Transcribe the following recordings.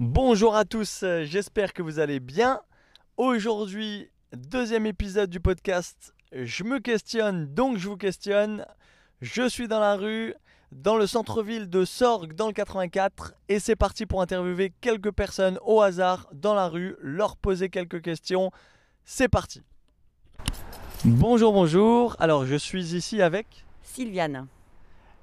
Bonjour à tous, euh, j'espère que vous allez bien. Aujourd'hui, deuxième épisode du podcast Je me questionne, donc je vous questionne. Je suis dans la rue, dans le centre-ville de Sorgue, dans le 84, et c'est parti pour interviewer quelques personnes au hasard dans la rue, leur poser quelques questions. C'est parti. Bonjour, bonjour. Alors, je suis ici avec. Sylviane,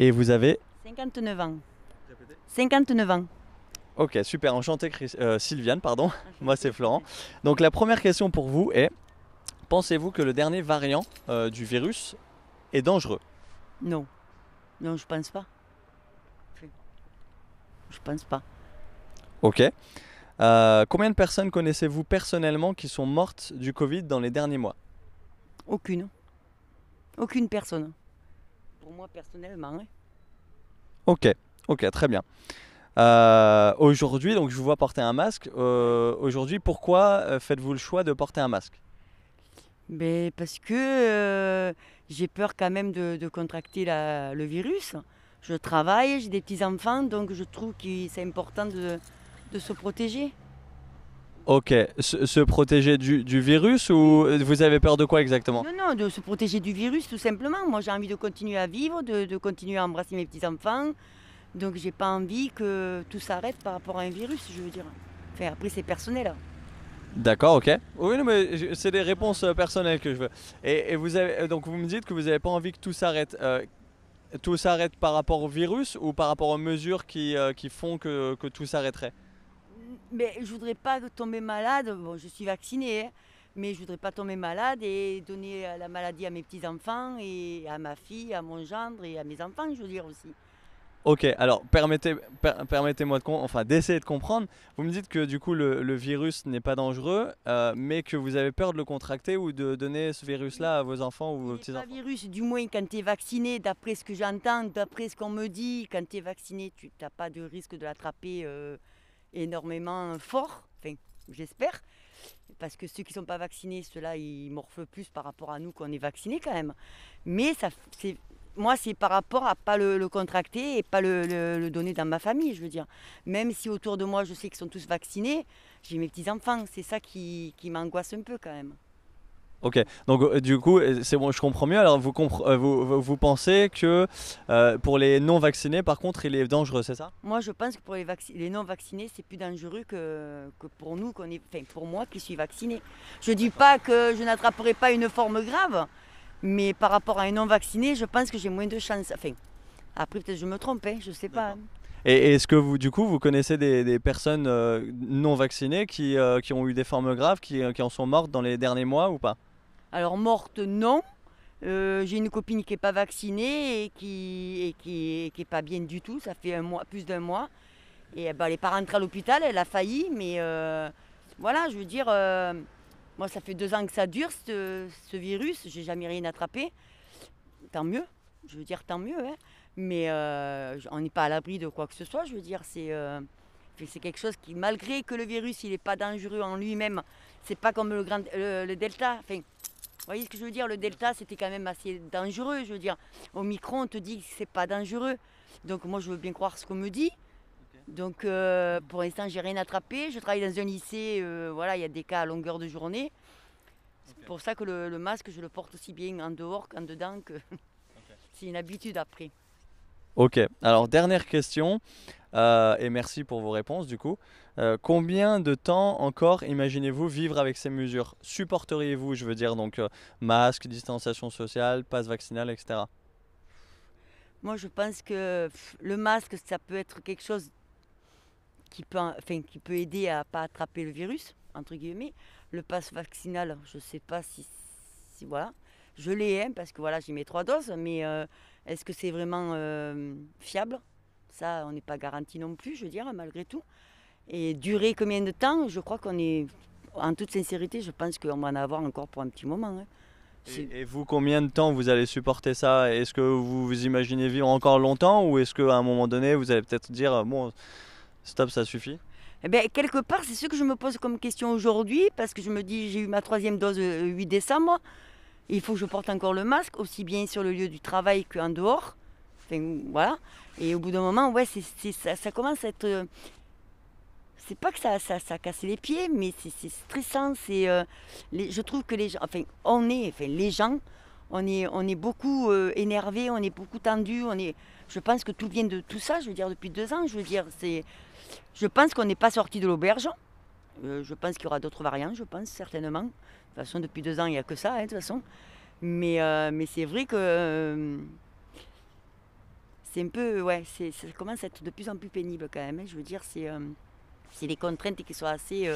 Et vous avez. 59 ans. 59 ans. Ok, super, enchanté Chris- euh, Sylviane, pardon. Moi c'est Florent. Donc la première question pour vous est, pensez-vous que le dernier variant euh, du virus est dangereux? Non. Non, je pense pas. Je pense pas. Ok. Euh, combien de personnes connaissez-vous personnellement qui sont mortes du Covid dans les derniers mois? Aucune. Aucune personne. Pour moi, personnellement. hein. Ok, ok, très bien. Euh, aujourd'hui, donc je vous vois porter un masque. Euh, aujourd'hui, pourquoi euh, faites-vous le choix de porter un masque? Mais parce que euh, j'ai peur quand même de, de contracter la- le virus. Je travaille, j'ai des petits-enfants, donc je trouve que c'est important de, de se protéger. Ok, se, se protéger du, du virus ou vous avez peur de quoi exactement? Non, non, de se protéger du virus, tout simplement. Moi, j'ai envie de continuer à vivre, de, de continuer à embrasser mes petits-enfants. Donc, j'ai pas envie que tout s'arrête par rapport à un virus, je veux dire. Enfin, après, c'est personnel. hein. D'accord, ok. Oui, non, mais c'est des réponses euh, personnelles que je veux. Et, et vous avez, euh, donc vous me dites que vous n'avez pas envie que tout s'arrête. Euh, tout s'arrête par rapport au virus ou par rapport aux mesures qui, euh, qui font que, que tout s'arrêterait? Mais je voudrais pas tomber malade. Bon, je suis vaccinée, hein, mais je voudrais pas tomber malade et donner la maladie à mes petits-enfants et à ma fille, à mon gendre et à mes enfants, je veux dire aussi. Ok, alors permettez, per- permettez-moi de enfin, d'essayer de comprendre. Vous me dites que du coup le, le virus n'est pas dangereux, euh, mais que vous avez peur de le contracter ou de donner ce virus-là à vos enfants ou vos petits-enfants. virus, du moins quand tu es vacciné, d'après ce que j'entends, d'après ce qu'on me dit, quand tu es vacciné, tu n'as pas de risque de l'attraper euh, énormément fort, enfin j'espère, parce que ceux qui ne sont pas vaccinés, ceux-là, ils morflent plus par rapport à nous qu'on est vaccinés quand même. Mais ça, c'est, moi, c'est par rapport à pas le, le contracter et pas le, le- le donner dans ma famille, je veux dire. Même si autour de moi, je sais qu'ils sont tous vaccinés, j'ai mes petits-enfants, c'est ça qui, qui m'angoisse un peu quand même. Ok, donc euh, du coup, euh, c'est bon, je comprends mieux. Alors vous, euh, vous, vous- pensez que euh, pour les non vaccinés, par contre, il est dangereux, c'est ça? Moi, je pense que pour les, vacci- les non-vaccinés, c'est plus dangereux que, que pour nous, qu'on est, enfin, pour moi qui suis vaccinée. Je ne dis pas que je n'attraperai pas une forme grave, mais par rapport à un non-vacciné, je pense que j'ai moins de chances. Enfin, après, peut-être je me trompe, hein, je ne sais pas. Et et est-ce que vous, du coup, vous connaissez des, des personnes euh, non vaccinées qui, euh, qui ont eu des formes graves, qui, euh, qui en sont mortes dans les derniers mois ou pas? Alors, morte, non. Euh, j'ai une copine qui n'est pas vaccinée et qui n'est qui, qui est pas bien du tout. Ça fait un mois, plus d'un mois. Et ben, elle n'est pas rentrée à l'hôpital, elle a failli. Mais voilà, je veux dire, moi, ça fait deux ans que ça dure, ce, ce virus. J'ai jamais rien attrapé. Tant mieux. Je veux dire, tant mieux. hein. Mais euh, on n'est pas à l'abri de quoi que ce soit. Je veux dire, c'est euh, quelque chose qui, malgré que le virus, il n'est pas dangereux en lui-même, c'est pas comme le Delta. Enfin, vous voyez ce que je veux dire? Le Delta, c'était quand même assez dangereux. Je veux dire, au micro, on te dit que c'est pas dangereux. Donc moi, je veux bien croire ce qu'on me dit. Donc euh, pour l'instant, j'ai rien attrapé. Je travaille dans un lycée. euh, voilà, il y a des cas à longueur de journée. C'est pour ça que le, le masque, je le porte aussi bien en dehors qu'en dedans. Que c'est une habitude après. Ok, alors dernière question, euh, et merci pour vos réponses du coup. Euh, combien de temps encore imaginez-vous vivre avec ces mesures? Supporteriez-vous, je veux dire, donc euh, masque, distanciation sociale, passe vaccinal, etc. Moi, je pense que pff, le masque, ça peut être quelque chose qui peut, en- enfin, qui peut aider à pas attraper le virus, entre guillemets. Le passe vaccinal, je ne sais pas si, si- voilà. Je l'ai, hein, parce que voilà, j'ai mes trois doses, mais euh, est-ce que c'est vraiment euh, fiable? Ça, on n'est pas garanti non plus, je veux dire, malgré tout. Et durer combien de temps? Je crois qu'on est, en toute sincérité, je pense qu'on va en avoir encore pour un petit moment. hein. Et, et vous, combien de temps vous allez supporter ça? Est-ce que vous vous imaginez vivre encore longtemps ou est-ce qu'à un moment donné, vous allez peut-être dire, bon, stop, ça suffit Eh bien, quelque part, c'est ce que je me pose comme question aujourd'hui, parce que je me dis, j'ai eu ma troisième dose le 8 décembre, il faut que je porte encore le masque, aussi bien sur le lieu du travail qu'en dehors. Enfin, voilà. Et au bout d'un moment, ouais, ça, commence à être. euh, c'est pas que ça, a cassé les pieds, mais c'est stressant. Euh, je trouve que les gens, enfin, on est, enfin, les gens, on est, on est beaucoup euh, énervés, on est beaucoup tendus. On est, je pense que tout vient de tout ça. Je veux dire, depuis deux ans, je veux dire, c'est, je pense qu'on n'est pas sorti de l'auberge. Euh, je pense qu'il y aura d'autres variants, je pense certainement. De toute façon, depuis deux ans, il n'y a que ça, hein, de toute façon. Mais, euh, mais c'est vrai que euh, c'est un peu, ouais, ça commence à être de plus en plus pénible quand même. hein. Je veux dire, c'est, c'est des contraintes qui sont assez.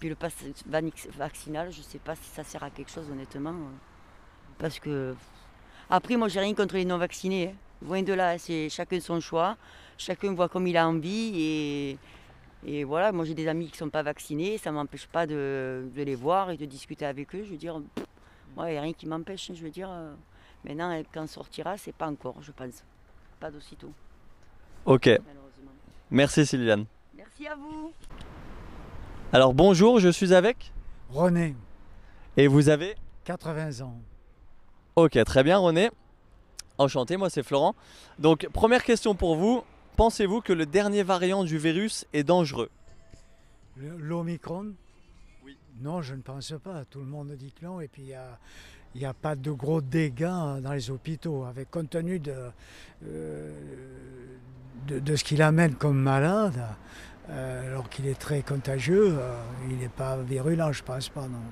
puis le pass vaccinal, je ne sais pas si ça sert à quelque chose honnêtement. Parce que. Après, moi, j'ai rien contre les non-vaccinés. hein. Loin de là, c'est chacun son choix. Chacun voit comme il a envie. Et, et voilà, moi, j'ai des amis qui ne sont pas vaccinés. Ça ne m'empêche pas de, de les voir et de discuter avec eux. Je veux dire, moi, il n'y a rien qui m'empêche. hein. Je veux dire, euh, maintenant, quand on sortira, c'est pas encore, je pense. Pas d'aussitôt, Ok, malheureusement. merci Sylviane. Merci à vous. Alors bonjour, je suis avec René, et vous avez 80 ans. Ok, très bien René. Enchanté, moi c'est Florent. Donc première question pour vous, pensez-vous que le dernier variant du virus est dangereux? L'Omicron? Oui. Non, je ne pense pas. Tout le monde dit que non. Et puis, il n'y a, il y a pas de gros dégâts dans les hôpitaux. Avec compte tenu de, euh, de, de ce qu'il amène comme malade, euh, alors qu'il est très contagieux, euh, il n'est pas virulent, je pense pas, non.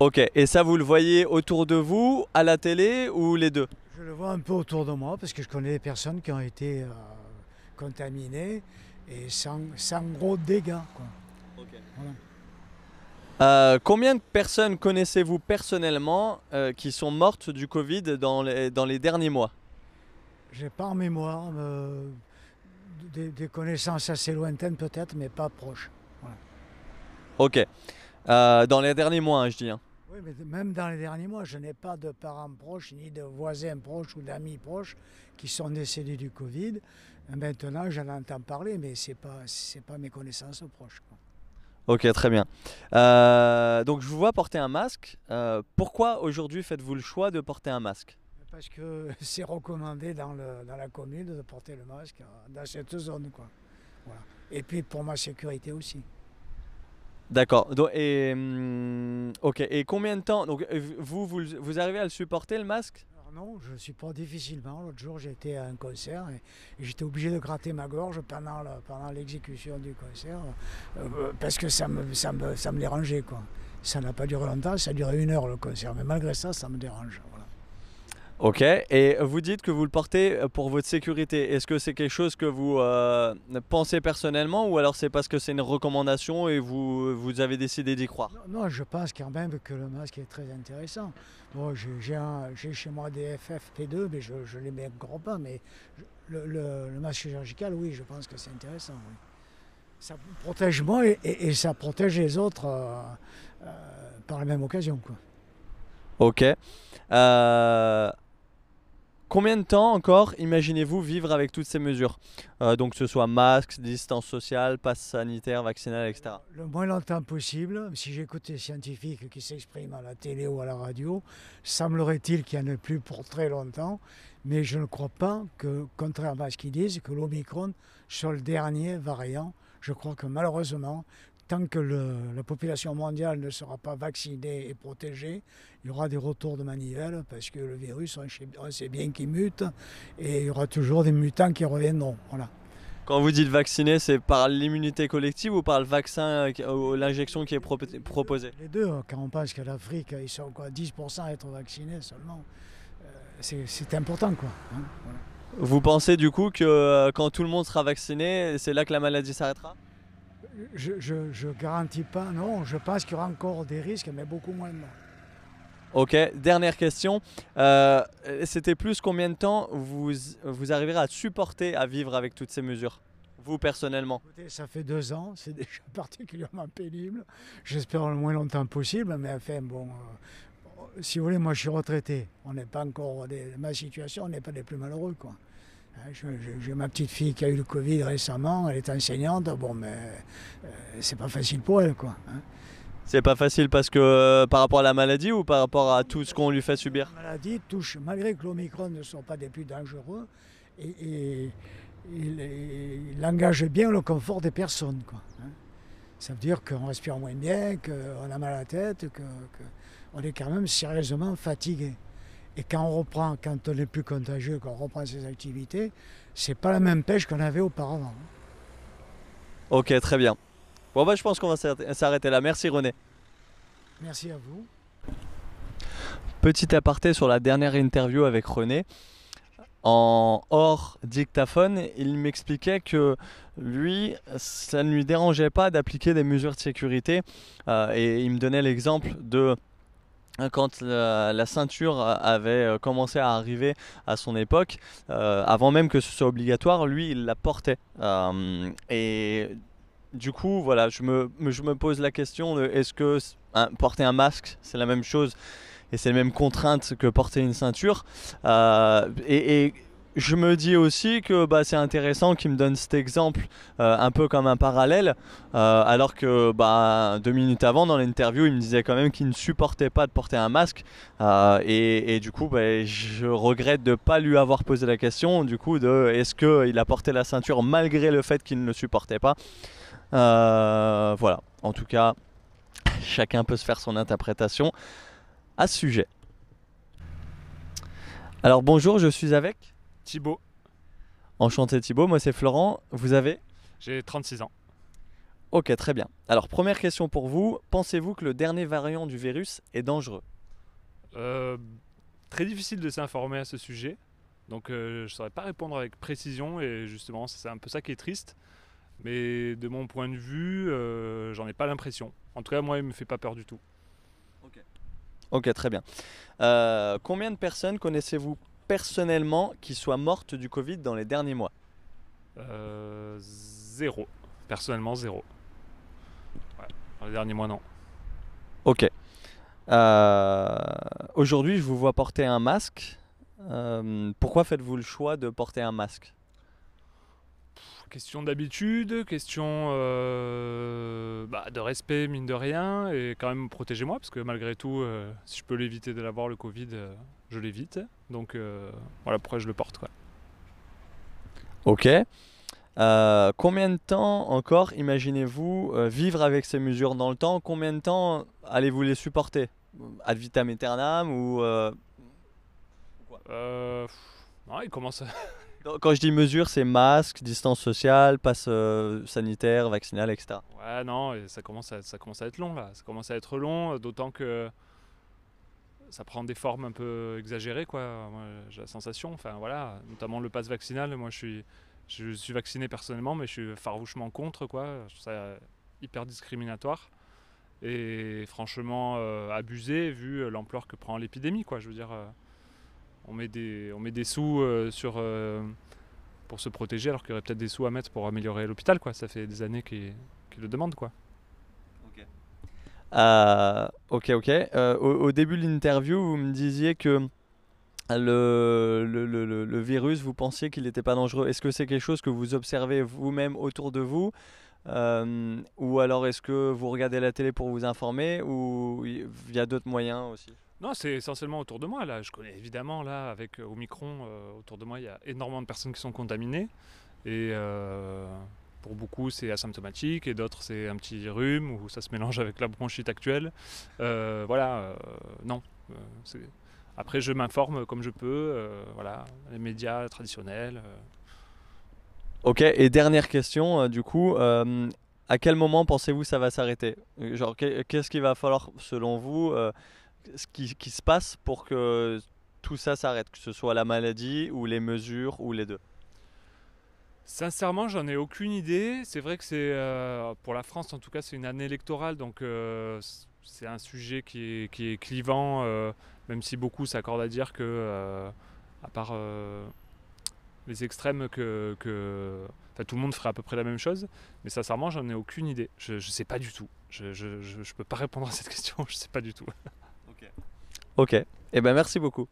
Ok, et ça vous le voyez autour de vous, à la télé ou les deux? Je le vois un peu autour de moi parce que je connais des personnes qui ont été euh, contaminées et sans, sans gros dégâts. quoi. Voilà. Euh, Combien de personnes connaissez-vous personnellement euh, qui sont mortes du Covid dans les, dans les derniers mois? J'ai pas en mémoire euh, des, des connaissances assez lointaines peut-être, mais pas proches. Ok, Euh, dans les derniers mois, hein, je dis. hein. Oui, mais même dans les derniers mois, je n'ai pas de parents proches, ni de voisins proches ou d'amis proches qui sont décédés du Covid. Maintenant, j'en entends parler, mais ce n'est pas, c'est pas mes connaissances proches. quoi. Ok, très bien. Euh, donc je vous vois porter un masque. Euh, pourquoi aujourd'hui faites-vous le choix de porter un masque? Parce que c'est recommandé dans, le, dans la commune de porter le masque euh, dans cette zone. Quoi. Voilà. Et puis pour ma sécurité aussi. D'accord. Et hum, ok. Et combien de temps Donc euh, vous, vous vous arrivez à le supporter le masque? Non, je supporte difficilement. L'autre jour, j'étais à un concert et, j'étais obligé de gratter ma gorge pendant, le- pendant l'exécution du concert euh, parce que ça me, ça me, ça me dérangeait. Quoi. Ça n'a pas duré longtemps, ça a duré une heure le concert, mais malgré ça, ça me dérange. Ok. Et vous dites que vous le portez euh, pour votre sécurité. Est-ce que c'est quelque chose que vous euh, pensez personnellement ou alors c'est parce que c'est une recommandation et vous, vous avez décidé d'y croire? Non, non, je pense quand même que le masque est très intéressant. Bon, j'ai, chez moi des FFP2, mais je ne les mets encore pas. Mais je- le, le- le masque chirurgical, oui, je pense que c'est intéressant. oui. Ça protège moi et, et- et ça protège les autres euh, euh, par la même occasion. Quoi. Ok. Euh, combien de temps encore imaginez-vous vivre avec toutes ces mesures Euh, Donc que ce soit masque, distance sociale, passe sanitaire, vaccinal, etc. Le moins longtemps possible, si j'écoute les scientifiques qui s'expriment à la télé ou à la radio, semblerait-il qu'il n'y en ait plus pour très longtemps, mais je ne crois pas que, contrairement à ce qu'ils disent, que l'Omicron soit le dernier variant. Je crois que malheureusement, tant que le- la population mondiale ne sera pas vaccinée et protégée, il y aura des retours de manivelle parce que le virus, on sait- bien qu'il mute et il y aura toujours des mutants qui reviendront. Voilà. Quand vous dites vacciné, c'est par l'immunité collective ou par le vaccin, euh, ou l'injection qui est propo- proposée? Les deux, hein, quand on pense que l'Afrique, ils sont quoi, 10% à être vaccinés seulement, euh, c'est important quoi. hein, voilà. Vous pensez du coup que euh, quand tout le monde sera vacciné, c'est là que la maladie s'arrêtera? Je, je garantis pas, non, je pense qu'il y aura encore des risques, mais beaucoup moins. Ok, dernière question. Euh, C'était plus combien de temps vous, vous arriverez à supporter à vivre avec toutes ces mesures Vous personnellement? Écoutez, ça fait deux ans, c'est déjà particulièrement pénible. J'espère le moins longtemps possible, mais enfin bon, euh, si vous voulez, moi je suis retraité. On n'est pas encore, des- ma situation, on n'est pas les plus malheureux quoi. Je- J'ai ma petite fille qui a eu le Covid récemment, elle est enseignante, bon mais euh, c'est pas facile pour elle quoi. hein. C'est pas facile parce que euh, par rapport à la maladie ou par rapport à tout ce qu'on lui fait subir? La maladie touche, malgré que l'Omicron ne soit pas des plus dangereux, et, et- il, il engage bien le confort des personnes. Quoi, hein. Ça veut dire qu'on respire moins bien, qu'on a mal à la tête, qu'on est quand même sérieusement fatigué. Et quand on reprend, quand on n'est plus contagieux, qu'on reprend ses activités, c'est pas la même pêche qu'on avait auparavant. Ok, très bien. Bon, bah, je pense qu'on va s'arrêter là. Merci René. Merci à vous. Petit aparté sur la dernière interview avec René. En hors dictaphone, il m'expliquait que lui, ça ne lui dérangeait pas d'appliquer des mesures de sécurité. Euh, et il me donnait l'exemple de quand la, ceinture avait euh, commencé à arriver à son époque, euh, avant même que ce soit obligatoire, lui, il la portait. et du coup, voilà, je me, je me pose la question est-ce que porter un masque, c'est la même chose et c'est les mêmes contraintes que porter une ceinture? Euh, je me dis aussi que bah, c'est intéressant qu'il me donne cet exemple euh, un peu comme un parallèle, euh, alors que bah, deux minutes avant dans l'interview, il me disait quand même qu'il ne supportait pas de porter un masque. Et, du coup, bah, je regrette de ne pas lui avoir posé la question, du coup, de est-ce qu'il a porté la ceinture malgré le fait qu'il ne le supportait pas. voilà, en tout cas, chacun peut se faire son interprétation à ce sujet. Alors bonjour, je suis avec Thibaut. Enchanté Thibaut, moi c'est Florent. Vous avez J'ai 36 ans. Ok, très bien. Alors première question pour vous, pensez-vous que le dernier variant du virus est dangereux? Euh, Très difficile de s'informer à ce sujet. Donc euh, je ne saurais pas répondre avec précision et justement c'est un peu ça qui est triste. Mais de mon point de vue, euh, j'en ai pas l'impression. En tout cas, moi, il me fait pas peur du tout. Ok, très bien. Combien de personnes connaissez-vous personnellement qui soient mortes du Covid dans les derniers mois euh, Zéro. Personnellement, zéro. Dans les derniers mois, non. Ok. Euh, aujourd'hui, je vous vois porter un masque. pourquoi faites-vous le choix de porter un masque? Question d'habitude, question euh, bah, de respect, mine de rien, et quand même protéger-moi, parce que malgré tout, euh, si je peux l'éviter de l'avoir, le Covid, euh, je l'évite. Donc voilà pourquoi je le porte. Quoi. Ok. combien de temps encore imaginez-vous vivre avec ces mesures dans le temps? Combien de temps allez-vous les supporter? Ad vitam aeternam ou non, il commence à... Quand je dis mesures, c'est masque, distance sociale, passe euh, sanitaire, vaccinal, etc. Ouais, non, ça commence, à, ça commence à être long là. Ça commence à être long, d'autant que ça prend des formes un peu exagérées, quoi. j'ai la sensation, enfin voilà, notamment le passe vaccinal. Moi, je suis, je suis vacciné personnellement, mais je suis farouchement contre, quoi. Je ça hyper discriminatoire et franchement euh, abusé vu l'ampleur que prend l'épidémie, quoi. Je veux dire. Euh, on met des, on met des sous euh, sur, euh, pour se protéger alors qu'il y aurait peut-être des sous à mettre pour améliorer l'hôpital. Quoi. Ça fait des années qu'ils le demandent. Quoi. Ok, euh, ok. ok. Au, début de l'interview, vous me disiez que le, le, le, le virus, vous pensiez qu'il n'était pas dangereux. Est-ce que c'est quelque chose que vous observez vous-même autour de vous ou alors est-ce que vous regardez la télé pour vous informer ou il y a d'autres moyens aussi? Non, c'est essentiellement autour de moi. Là, je connais évidemment là avec euh, Omicron euh, autour de moi, il y a énormément de personnes qui sont contaminées et euh, pour beaucoup c'est asymptomatique et d'autres c'est un petit rhume ou ça se mélange avec la bronchite actuelle. voilà, non. après, je m'informe comme je peux. voilà, les médias traditionnels. Ok. Et dernière question, du coup. à quel moment pensez-vous ça va s'arrêter? Genre, qu'est-ce qu'il va falloir, selon vous, ce qui, se passe pour que tout ça s'arrête, que ce soit la maladie ou les mesures ou les deux Sincèrement, j'en ai aucune idée. C'est vrai que c'est euh, pour la France, en tout cas, c'est une année électorale, donc euh, c'est un sujet qui est, qui est clivant, euh, même si beaucoup s'accordent à dire que, à part les extrêmes, que, que tout le monde ferait à peu près la même chose. Mais sincèrement, j'en ai aucune idée. Je ne sais pas du tout. Je ne peux pas répondre à cette question. Je ne sais pas du tout. Ok. Eh ben merci beaucoup.